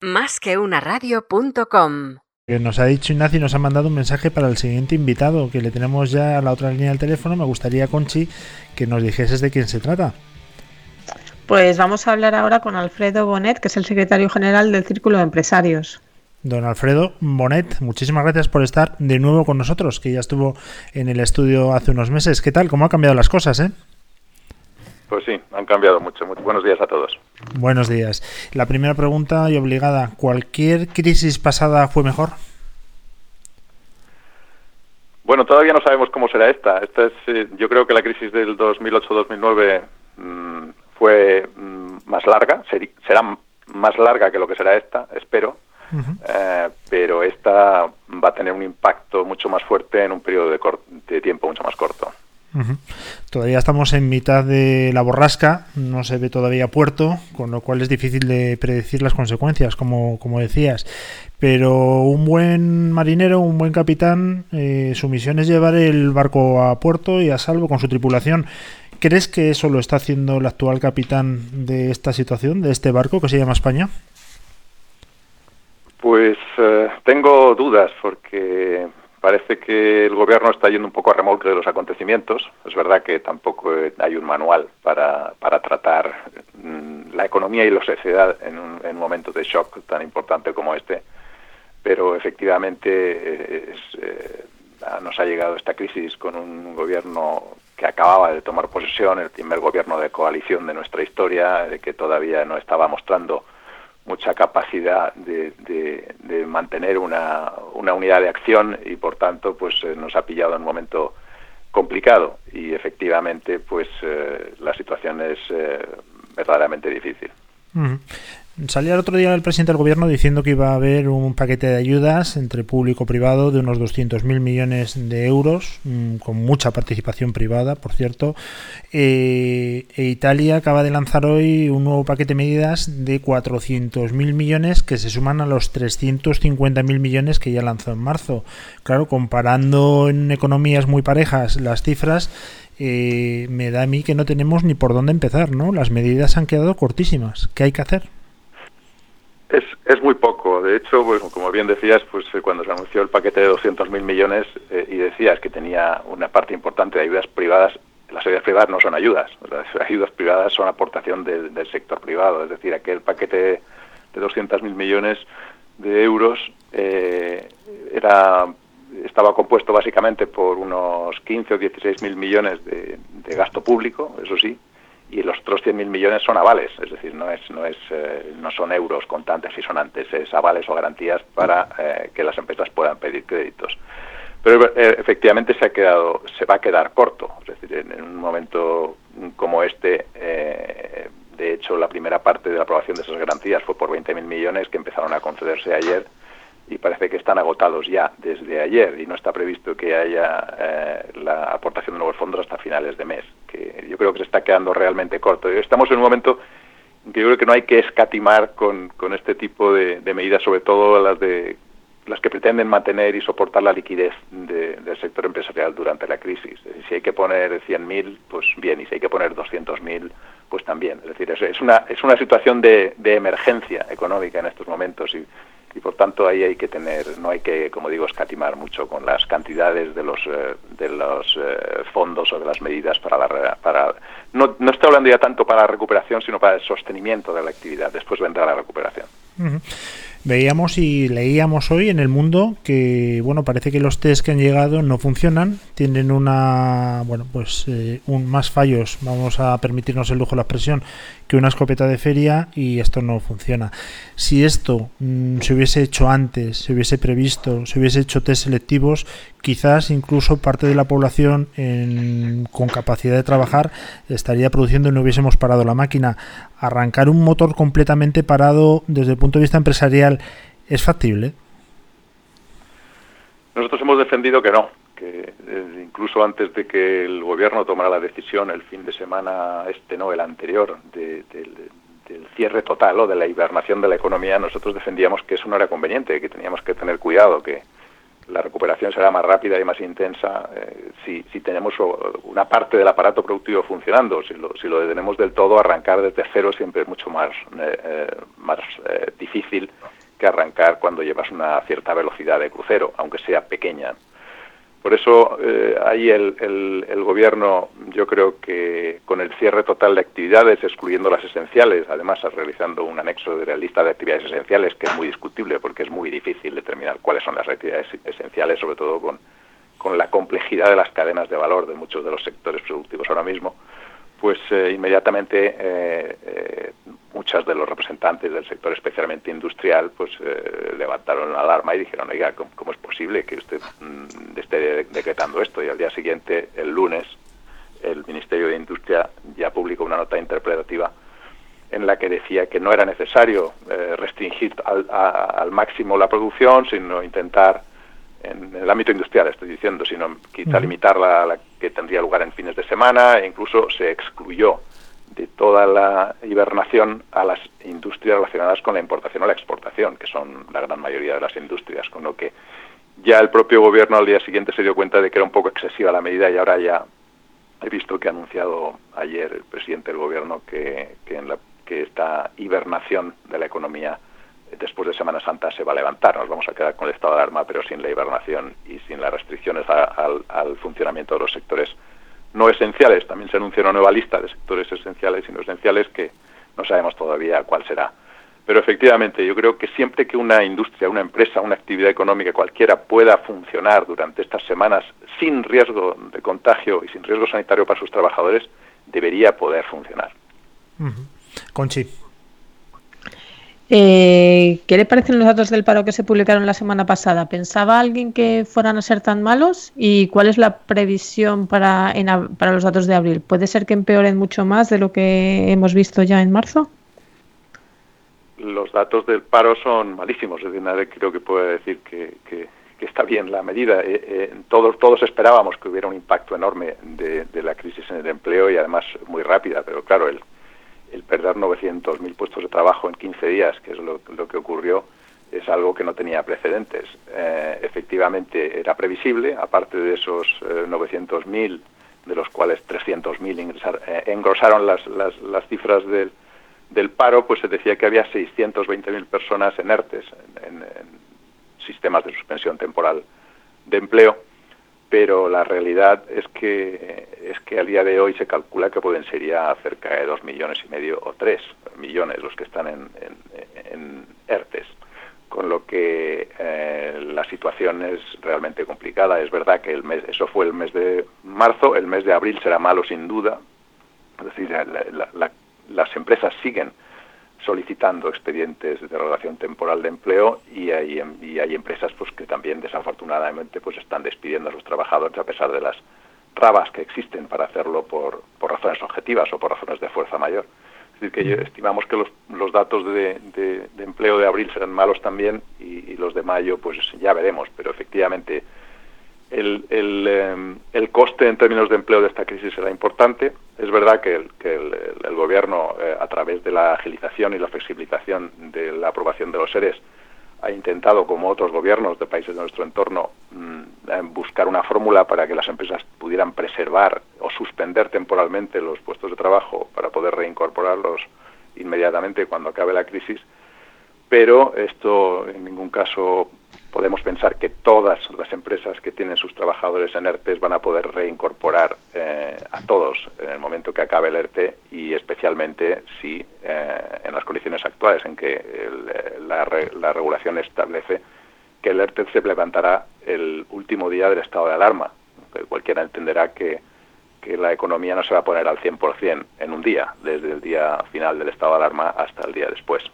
Más que una radio.com. Nos ha dicho Ignacio y nos ha mandado un mensaje para el siguiente invitado, que le tenemos ya a la otra línea del teléfono. Me gustaría, Conchi, que nos dijeses de quién se trata. Pues vamos a hablar ahora con Alfredo Bonet, que es el secretario general del Círculo de Empresarios. Don Alfredo Bonet, muchísimas gracias por estar de nuevo con nosotros, que ya estuvo en el estudio hace unos meses. ¿Qué tal? ¿Cómo han cambiado las cosas, eh? Pues sí, han cambiado mucho. Buenos días a todos. Buenos días. La primera pregunta y obligada, ¿cualquier crisis pasada fue mejor? Bueno, todavía no sabemos cómo será esta. esta es, eh, yo creo que la crisis del 2008-2009 mmm, fue mmm, más larga, ser, será más larga que lo que será esta, espero. Uh -huh. eh, pero esta va a tener un impacto mucho más fuerte en un periodo de, de tiempo mucho más corto. Uh -huh. Todavía estamos en mitad de la borrasca, no se ve todavía puerto, con lo cual es difícil de predecir las consecuencias, como, como decías. Pero un buen marinero, un buen capitán, eh, su misión es llevar el barco a puerto y a salvo con su tripulación. ¿Crees que eso lo está haciendo el actual capitán de esta situación, de este barco que se llama España? Pues eh, tengo dudas porque parece que el gobierno está yendo un poco a remolque de los acontecimientos. Es verdad que tampoco hay un manual para, para tratar mmm, la economía y la sociedad en un, en un, momento de shock tan importante como este, pero efectivamente eh, es, eh, nos ha llegado esta crisis con un gobierno que acababa de tomar posesión, el primer gobierno de coalición de nuestra historia, que todavía no estaba mostrando mucha capacidad de, de, mantener una, una, unidad de acción y por tanto pues eh, nos ha pillado en un momento complicado y efectivamente pues eh, la situación es eh, verdaderamente difícil. Salía el otro día el presidente del gobierno diciendo que iba a haber un paquete de ayudas entre público y privado de unos 200.000 millones de euros, mmm, con mucha participación privada, por cierto. Eh, e Italia acaba de lanzar hoy un nuevo paquete de medidas de 400.000 millones que se suman a los 350.000 millones que ya lanzó en marzo. Claro, comparando en economías muy parejas las cifras, eh, me da a mí que no tenemos ni por dónde empezar, ¿no? Las medidas han quedado cortísimas. ¿Qué hay que hacer? Es, es muy poco. De hecho, pues, como bien decías, pues cuando se anunció el paquete de 200.000 millones eh, y decías que tenía una parte importante de ayudas privadas, las ayudas privadas no son ayudas. Las ayudas privadas son aportación de, del sector privado. Es decir, aquel paquete de 200.000 millones de euros eh, era estaba compuesto básicamente por unos 15 o 16 mil millones de, gasto público, eso sí, y los otros 100 mil millones son avales, es decir, no es no es eh, no son euros contantes y sonantes, es avales o garantías para eh, que las empresas puedan pedir créditos. Pero eh, efectivamente se ha quedado, se va a quedar corto, es decir, en, en un momento como este, eh, de hecho, la primera parte de la aprobación de esas garantías fue por 20 mil millones que empezaron a concederse ayer y parece que están agotados ya desde ayer y no está previsto que haya eh, la aportación de nuevos fondos hasta finales de mes, que yo creo que se está quedando realmente corto. Estamos en un momento en que yo creo que no hay que escatimar con, con este tipo de, medidas, sobre todo las de las que pretenden mantener y soportar la liquidez de, del sector empresarial durante la crisis. Si hay que poner 100.000, pues bien, y si hay que poner 200.000, pues también. Es decir, es, una, es una situación de, de emergencia económica en estos momentos y y por tanto ahí hay que tener no hay que como digo escatimar mucho con las cantidades de los eh, de los eh, fondos o de las medidas para la para no, no estoy hablando ya tanto para la recuperación sino para el sostenimiento de la actividad después vendrá la recuperación. Veíamos y leíamos hoy en el mundo que bueno parece que los test que han llegado no funcionan, tienen una bueno pues eh, un, más fallos, vamos a permitirnos el lujo de la expresión, que una escopeta de feria y esto no funciona. Si esto mmm, se hubiese hecho antes, se hubiese previsto, se hubiese hecho test selectivos, quizás incluso parte de la población en, con capacidad de trabajar estaría produciendo y no hubiésemos parado la máquina. Arrancar un motor completamente parado desde el punto de vista empresarial es factible. Nosotros hemos defendido que no, que eh, incluso antes de que el gobierno tomara la decisión el fin de semana este no el anterior de, de, de, del cierre total o de la hibernación de la economía nosotros defendíamos que eso no era conveniente que teníamos que tener cuidado que la recuperación será más rápida y más intensa eh, si, si, tenemos una parte del aparato productivo funcionando. Si lo, si lo detenemos del todo, arrancar desde cero siempre es mucho más, eh, eh, más difícil que arrancar cuando llevas una cierta velocidad de crucero, aunque sea pequeña. Por eso eh, ahí el, el, gobierno, yo creo que con el cierre total de actividades, excluyendo las esenciales, además realizando un anexo de la lista de actividades esenciales, que es muy discutible porque es muy difícil determinar cuáles son las actividades esenciales, sobre todo con, con la complejidad de las cadenas de valor de muchos de los sectores productivos ahora mismo, pues eh, inmediatamente eh, eh, muchas de los representantes del sector, especialmente industrial, pues levantaron la alarma y dijeron, oiga, ¿cómo, es posible que usted mm, esté decretando esto? Y al día siguiente, el lunes, el Ministerio de Industria ya publicó una nota interpretativa en la que decía que no era necesario restringir al máximo la producción, sino intentar en el ámbito industrial estoy diciendo, sino quizá limitarla a la que tendría lugar en fines de semana e incluso se excluyó de toda la hibernación a las industrias relacionadas con la importación o la exportación, que son la gran mayoría de las industrias, con lo que ya el propio gobierno al día siguiente se dio cuenta de que era un poco excesiva la medida y ahora ya he visto que ha anunciado ayer el presidente del gobierno que, que, en la, que esta hibernación de la economía después de Semana Santa se va a levantar. Nos vamos a quedar con el estado de alarma, pero sin la hibernación y sin las restricciones al funcionamiento de los sectores no esenciales. También se anuncia una nueva lista de sectores esenciales y no esenciales que no sabemos todavía cuál será. Pero efectivamente, yo creo que siempre que una industria, una empresa, una actividad económica cualquiera pueda funcionar durante estas semanas sin riesgo de contagio y sin riesgo sanitario para sus trabajadores, debería poder funcionar. Conchi. Eh, ¿Qué le parecen los datos del paro que se publicaron la semana pasada? ¿Pensaba alguien que fueran a ser tan malos? ¿Y cuál es la previsión para, para los datos de abril? ¿Puede ser que empeoren mucho más de lo que hemos visto ya en marzo? Los datos del paro son malísimos. Es nadie creo que puede decir que, está bien la medida. Eh, eh, todos, todos esperábamos que hubiera un impacto enorme de, de la crisis en el empleo y además muy rápida, pero claro, el el perder 900.000 puestos de trabajo en 15 días, que es lo, que ocurrió, es algo que no tenía precedentes. Eh, efectivamente era previsible, aparte de esos 900.000, eh, de los cuales 300.000 eh, engrosaron las, las, cifras del, del paro, pues se decía que había 620.000 personas en ERTES, en sistemas de suspensión temporal de empleo, pero la realidad es que es que a día de hoy se calcula que pueden ser ya cerca de dos millones y medio o tres millones los que están en, en, ERTES, con lo que eh, la situación es realmente complicada. Es verdad que el mes, eso fue el mes de marzo, el mes de abril será malo sin duda, es decir, las empresas siguen solicitando expedientes de relación temporal de empleo y hay, y hay empresas pues que también desafortunadamente pues están despidiendo a sus trabajadores a pesar de las trabas que existen para hacerlo por, por razones objetivas o por razones de fuerza mayor. Es decir, que estimamos que los, los datos de, de, empleo de abril serán malos también y, y, los de mayo pues ya veremos, pero efectivamente em, el, coste en términos de empleo de esta crisis será importante. Es verdad que el, gobierno, eh, a través de la agilización y la flexibilización de la aprobación de los seres, ha intentado, como otros gobiernos de países de nuestro entorno, mm, buscar una fórmula para que las empresas pudieran preservar o suspender temporalmente los puestos de trabajo para poder reincorporarlos inmediatamente cuando acabe la crisis. Pero esto en ningún caso podemos pensar que todas las empresas que tienen sus trabajadores en ERTE van a poder reincorporar eh, a todos en el momento que acabe el ERTE y especialmente si eh, en las condiciones actuales en que eh, la, regulación establece que el ERTE se levantará el último día del estado de alarma. Cualquiera entenderá que, que la economía no se va a poner al 100% en un día, desde el día final del estado de alarma hasta el día después.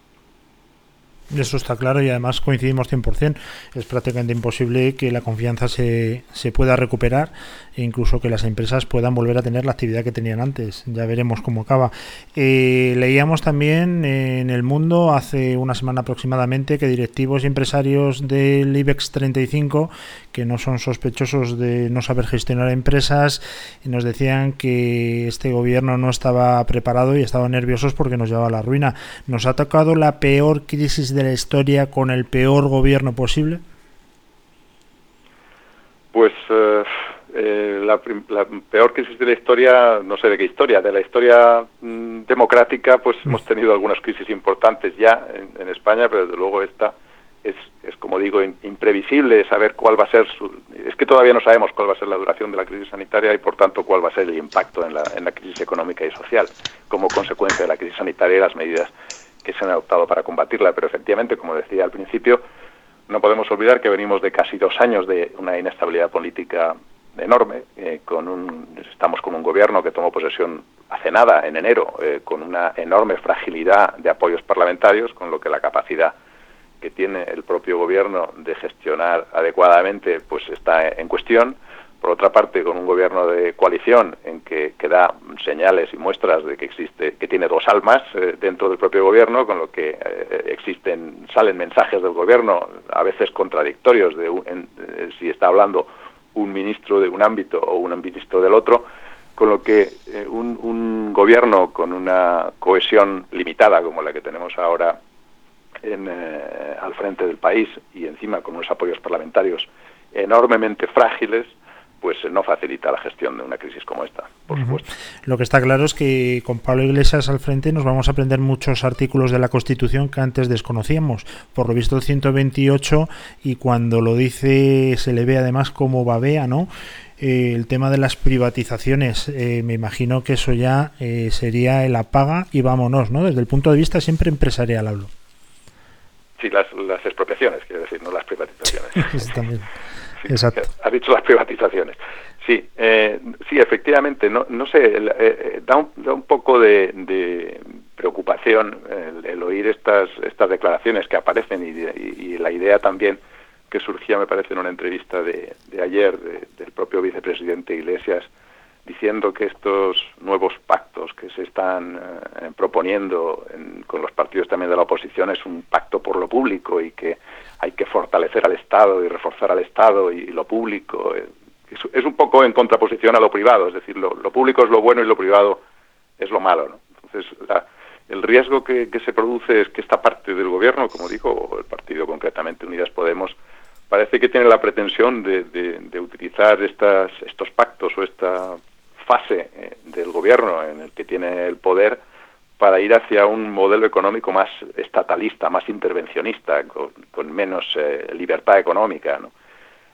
Eso está claro y además coincidimos 100%. Es prácticamente imposible que la confianza se, se pueda recuperar e incluso que las empresas puedan volver a tener la actividad que tenían antes. Ya veremos cómo acaba. Eh, leíamos también en el mundo hace una semana aproximadamente que directivos y empresarios del IBEX 35 que no son sospechosos de no saber gestionar empresas nos decían que este gobierno no estaba preparado y estaban nerviosos porque nos llevaba a la ruina. Nos ha tocado la peor crisis de la historia con el peor gobierno posible. la, peor crisis de la historia, no sé de qué historia, de la historia mm, democrática, pues mm. hemos tenido algunas crisis importantes ya en, España, pero desde luego esta es, es como digo, imprevisible saber cuál va a ser su... Es que todavía no sabemos cuál va a ser la duración de la crisis sanitaria y, por tanto, cuál va a ser el impacto en la, en la crisis económica y social como consecuencia de la crisis sanitaria y las medidas que se han adoptado para combatirla. Pero, efectivamente, como decía al principio, no podemos olvidar que venimos de casi dos años de una inestabilidad política enorme. Eh, con un, estamos con un gobierno que tomó posesión hace nada, en enero, eh, con una enorme fragilidad de apoyos parlamentarios, con lo que la capacidad que tiene el propio gobierno de gestionar adecuadamente pues está en cuestión. Por otra parte, con un gobierno de coalición en que, que da señales y muestras de que existe, que tiene dos almas eh, dentro del propio gobierno, con lo que existen, salen mensajes del gobierno a veces contradictorios de si está hablando un ministro de un ámbito o un ministro del otro, con lo que eh, un, gobierno con una cohesión limitada como la que tenemos ahora en, eh, al frente del país y encima con unos apoyos parlamentarios enormemente frágiles, pues no facilita la gestión de una crisis como esta, por supuesto. Lo que está claro es que con Pablo Iglesias al frente nos vamos a aprender muchos artículos de la Constitución que antes desconocíamos. Por lo visto el 128 y cuando lo dice se le ve además como babea, ¿no? Eh, el tema de las privatizaciones, eh, me imagino que eso ya eh, sería el apaga y vámonos, ¿no? Desde el punto de vista siempre empresarial hablo. Sí, las, las expropiaciones, quiero decir, no las privatizaciones. Exacto. Ha dicho las privatizaciones. Sí, eh, sí, efectivamente, no, no sé, eh, eh, da, un, da, un, poco de, preocupación el, oír estas, estas declaraciones que aparecen y, la idea también que surgía, me parece, en una entrevista de, ayer del propio vicepresidente Iglesias, diciendo que estos nuevos pactos que se están proponiendo con los partidos también de la oposición es un pacto por lo público y que hay que fortalecer al Estado y reforzar al Estado y, lo público. Eh, es, un poco en contraposición a lo privado, es decir, lo, público es lo bueno y lo privado es lo malo. Entonces, el riesgo que, se produce es que esta parte del gobierno, como dijo el partido concretamente Unidas Podemos, parece que tiene la pretensión de, utilizar estas, estos pactos o esta fase eh, del gobierno en el que tiene el poder para ir hacia un modelo económico más estatalista, más intervencionista, con, menos eh, libertad económica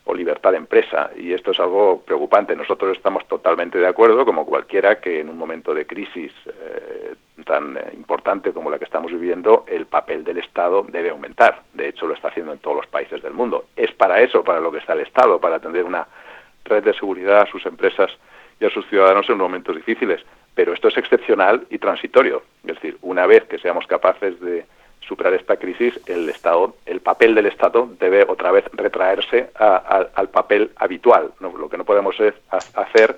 o libertad de empresa. Y esto es algo preocupante. Nosotros estamos totalmente de acuerdo, como cualquiera, que en un momento de crisis eh, tan eh, importante como la que estamos viviendo, el papel del Estado debe aumentar. De hecho, lo está haciendo en todos los países del mundo. Es para eso, para lo que está el Estado, para atender una red de seguridad a sus empresas y a sus ciudadanos en momentos difíciles pero esto es excepcional y transitorio. Es decir, una vez que seamos capaces de superar esta crisis, el Estado, el papel del Estado debe otra vez retraerse al papel habitual. Lo que no podemos hacer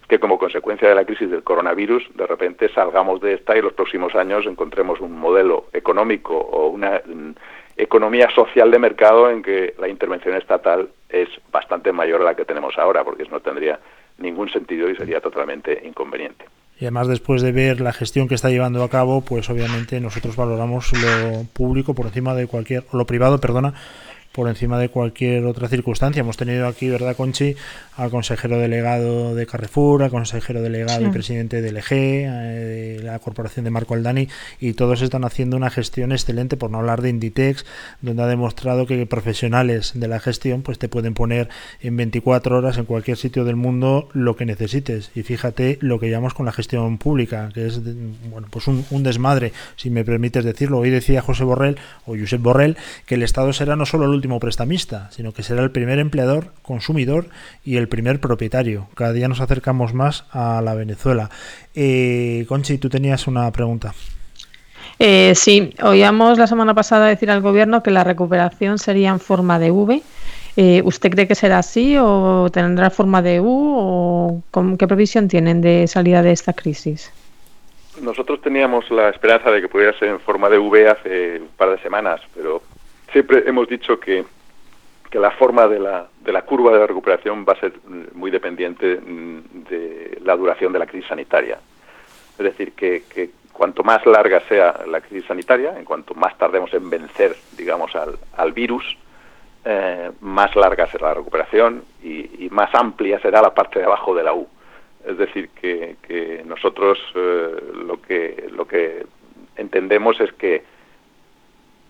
es que como consecuencia de la crisis del coronavirus, de repente salgamos de esta y los próximos años encontremos un modelo económico o una mm, economía social de mercado en que la intervención estatal es bastante mayor a la que tenemos ahora, porque eso no tendría ningún sentido y sería totalmente inconveniente. Y además después de ver la gestión que está llevando a cabo, pues obviamente nosotros valoramos lo público por encima de cualquier, o lo privado, perdona, por encima de cualquier otra circunstancia. Hemos tenido aquí, ¿verdad, Conchi? Al consejero delegado de Carrefour, al consejero delegado y presidente del EG, eh, de la corporación de Marco Aldani, y todos están haciendo una gestión excelente, por no hablar de Inditex, donde ha demostrado que profesionales de la gestión pues te pueden poner en 24 horas en cualquier sitio del mundo lo que necesites. Y fíjate lo que llamamos con la gestión pública, que es bueno pues un, un desmadre, si me permites decirlo. Hoy decía José Borrell, o Josep Borrell, que el Estado será no solo el último prestamista, sino que será el primer empleador, consumidor y el primer propietario. Cada día nos acercamos más a la Venezuela. Eh, Conchi, tú tenías una pregunta. Eh, sí, oíamos la semana pasada decir al gobierno que la recuperación sería en forma de V. Eh, ¿Usted cree que será así o tendrá forma de U o con, qué previsión tienen de salida de esta crisis? Nosotros teníamos la esperanza de que pudiera ser en forma de V hace un par de semanas, pero siempre hemos dicho que, que la forma de la, de la curva de la recuperación va a ser muy dependiente mm, de la duración de la crisis sanitaria. Es decir, que, que cuanto más larga sea la crisis sanitaria, en cuanto más tardemos en vencer, digamos, al, al virus, más larga será la recuperación y, más amplia será la parte de abajo de la U. Es decir, que, nosotros lo que lo que entendemos es que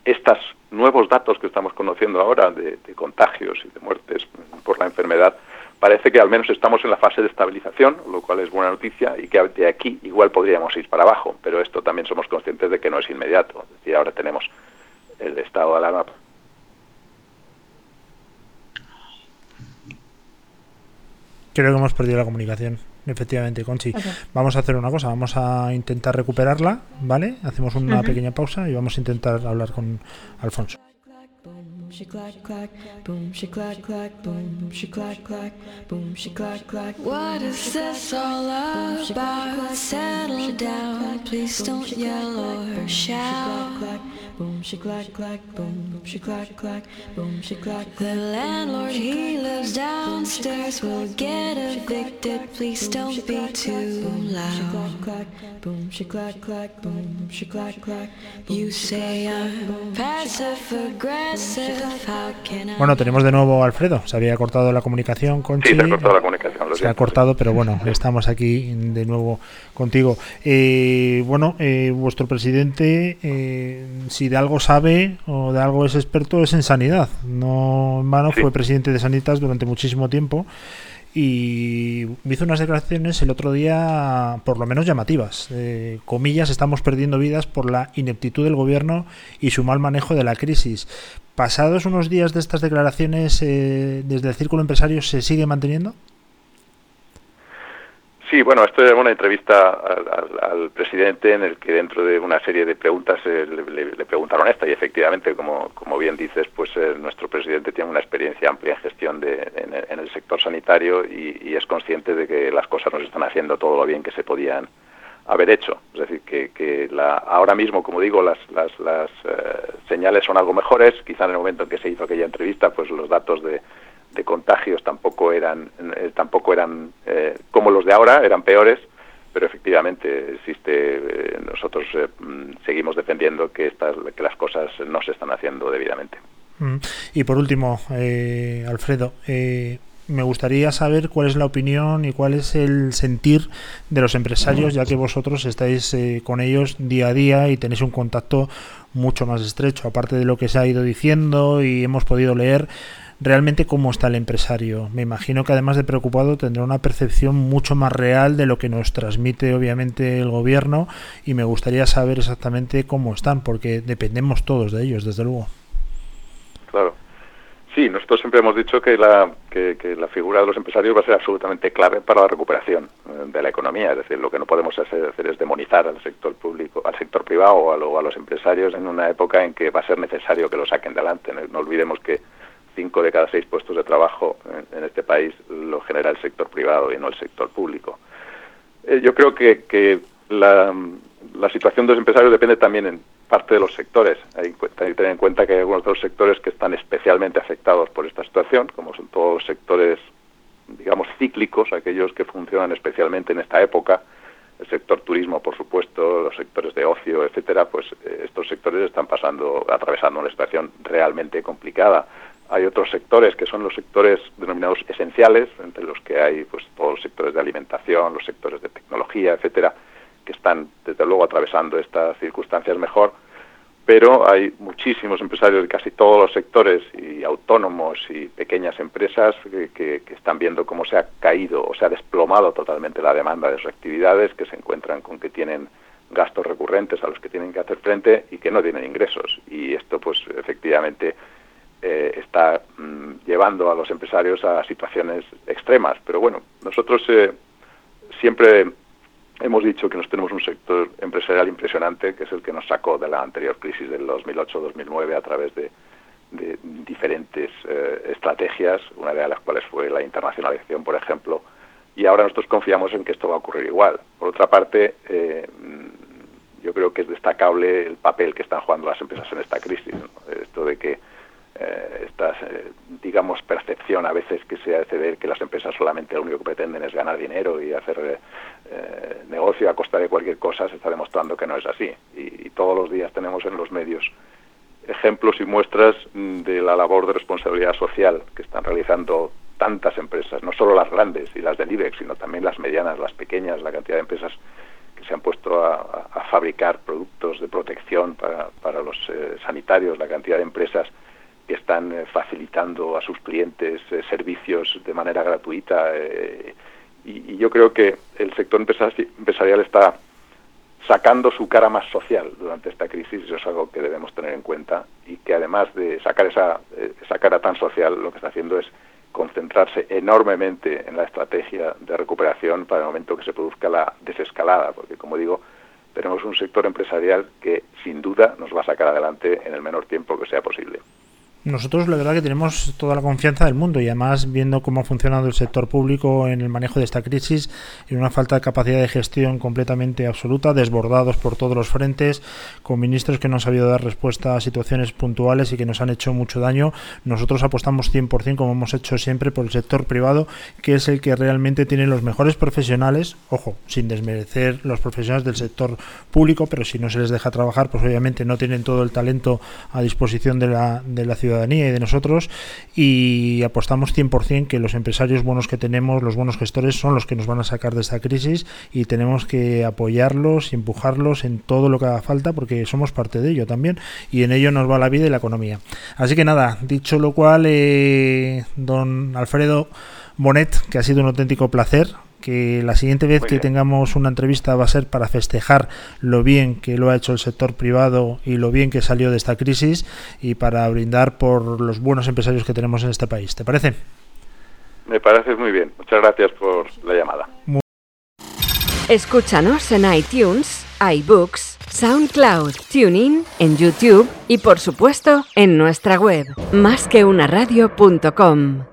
estos nuevos datos que estamos conociendo ahora de, contagios y de muertes por la enfermedad, parece que al menos estamos en la fase de estabilización, lo cual es buena noticia, y que de aquí igual podríamos ir para abajo, pero esto también somos conscientes de que no es inmediato. Es decir, ahora tenemos el estado de alarma. Creo que hemos perdido la comunicación. Efectivamente, Conchi. Vamos a hacer una cosa, vamos a intentar recuperarla, ¿vale? Hacemos una pequeña pausa y vamos a intentar hablar con Alfonso. she clack clack, boom she clack clack, boom she clack clack, boom she clack clack. What is this all about? Settle down, please don't yell or shout. Boom she clack clack, boom she clack clack, boom she clack. The landlord he lives downstairs will get evicted. Please don't be too loud. Boom she clack clack, boom she clack clack. You say I'm passive aggressive. Bueno, tenemos de nuevo a Alfredo. Se había cortado la comunicación con Sí, se ha cortado la comunicación. se ha cortado, pero bueno, estamos aquí de nuevo contigo. Eh, bueno, eh, vuestro presidente, eh, si de algo sabe o de algo es experto, es en sanidad. No en vano fue presidente de Sanitas durante muchísimo tiempo y hizo unas declaraciones el otro día por lo menos llamativas. Eh, comillas, estamos perdiendo vidas por la ineptitud del gobierno y su mal manejo de la crisis. Pasados unos días de estas declaraciones, eh, desde el círculo empresario, ¿se sigue manteniendo? Sí, bueno, esto es una entrevista al, presidente en el que dentro de una serie de preguntas eh, le, preguntaron esta y efectivamente, como, como bien dices, pues eh, nuestro presidente tiene una experiencia amplia en gestión de, en, el sector sanitario y, es consciente de que las cosas no se están haciendo todo lo bien que se podían haber hecho. Es decir, que, la, ahora mismo, como digo, las, las, las eh, señales son algo mejores. Quizá en el momento en que se hizo aquella entrevista, pues los datos de de contagios tampoco eran eh, tampoco eran eh, como los de ahora eran peores pero efectivamente existe eh, nosotros mm, seguimos defendiendo que estas que las cosas no se están haciendo debidamente mm. y por último Alfredo me gustaría saber cuál es la opinión y cuál es el sentir de los empresarios, ya que vosotros estáis con ellos día a día y tenéis un contacto mucho más estrecho, aparte de lo que se ha ido diciendo y hemos podido leer realmente cómo está el empresario. Me imagino que además de preocupado tendrá una percepción mucho más real de lo que nos transmite obviamente el gobierno y me gustaría saber exactamente cómo están, porque dependemos todos de ellos, desde luego. Claro. Sí, nosotros siempre hemos dicho que la, que, la figura de los empresarios va a ser absolutamente clave para la recuperación eh, de la economía. Es decir, lo que no podemos hacer, es demonizar al sector público, al sector privado o a, a los empresarios en una época en que va a ser necesario que lo saquen adelante. no olvidemos que cinco de cada seis puestos de trabajo en, este país lo genera el sector privado y no el sector público. Eh, yo creo que, que la, situación de los empresarios depende también en parte de los sectores. Hay, que tener en cuenta que hay algunos de los sectores que están especialmente afectados por esta situación, como son todos los sectores, digamos, cíclicos, aquellos que funcionan especialmente en esta época, el sector turismo, por supuesto, los sectores de ocio, etcétera, pues eh, estos sectores están pasando, atravesando una situación realmente complicada. Hay otros sectores que son los sectores denominados esenciales, entre los que hay pues todos los sectores de alimentación, los sectores de tecnología, etcétera, que están desde luego atravesando estas circunstancias mejor, pero hay muchísimos empresarios de casi todos los sectores y autónomos y pequeñas empresas que, están viendo cómo se ha caído o se ha desplomado totalmente la demanda de sus actividades, que se encuentran con que tienen gastos recurrentes a los que tienen que hacer frente y que no tienen ingresos. Y esto, pues, efectivamente, eh, está mm, llevando a los empresarios a situaciones extremas. Pero bueno, nosotros eh, siempre hemos dicho que nos tenemos un sector empresarial impresionante, que es el que nos sacó de la anterior crisis del 2008-2009 a través de, diferentes eh, estrategias, una de las cuales fue la internacionalización, por ejemplo, y ahora nosotros confiamos en que esto va a ocurrir igual. Por otra parte, mm, yo creo que es destacable el papel que están jugando las empresas en esta crisis. Esto de que eh, esta, eh, digamos, percepción a veces que se hace ver que las empresas solamente lo único que pretenden es ganar dinero y hacer eh, negocio a costa de cualquier cosa, se está demostrando que no es así. Y, todos los días tenemos en los medios ejemplos y muestras de la labor de responsabilidad social que están realizando tantas empresas, no solo las grandes y las del IBEX, sino también las medianas, las pequeñas, la cantidad de empresas que se han puesto a, fabricar productos de protección para, los eh, sanitarios, la cantidad de empresas que están eh, facilitando a sus clientes eh, servicios de manera gratuita. Y, y, yo creo que el sector empresarial está sacando su cara más social durante esta crisis, eso es algo que debemos tener en cuenta, y que además de sacar esa, esa cara tan social, lo que está haciendo es concentrarse enormemente en la estrategia de recuperación para el momento que se produzca la desescalada, porque como digo, tenemos un sector empresarial que sin duda nos va a sacar adelante en el menor tiempo que sea posible. Nosotros la verdad que tenemos toda la confianza del mundo y además viendo cómo ha funcionado el sector público en el manejo de esta crisis y una falta de capacidad de gestión completamente absoluta, desbordados por todos los frentes, con ministros que no han sabido dar respuesta a situaciones puntuales y que nos han hecho mucho daño, nosotros apostamos 100% como hemos hecho siempre por el sector privado, que es el que realmente tiene los mejores profesionales, ojo, sin desmerecer los profesionales del sector público, pero si no se les deja trabajar, pues obviamente no tienen todo el talento a disposición de la, de la ciudadanía y de nosotros y apostamos 100% que los empresarios buenos que tenemos, los buenos gestores, son los que nos van a sacar de esta crisis y tenemos que apoyarlos y empujarlos en todo lo que haga falta porque somos parte de ello también y en ello nos va la vida y la economía. Así que nada, dicho lo cual, eh, don Alfredo Bonet, que ha sido un auténtico placer que la siguiente vez que tengamos una entrevista va a ser para festejar lo bien que lo ha hecho el sector privado y lo bien que salió de esta crisis y para brindar por los buenos empresarios que tenemos en este país. ¿Te parece? Me parece muy bien. Muchas gracias por la llamada. Escúchanos en iTunes, iBooks, SoundCloud, TuneIn, en YouTube y por supuesto en nuestra web, másqueunaradio.com.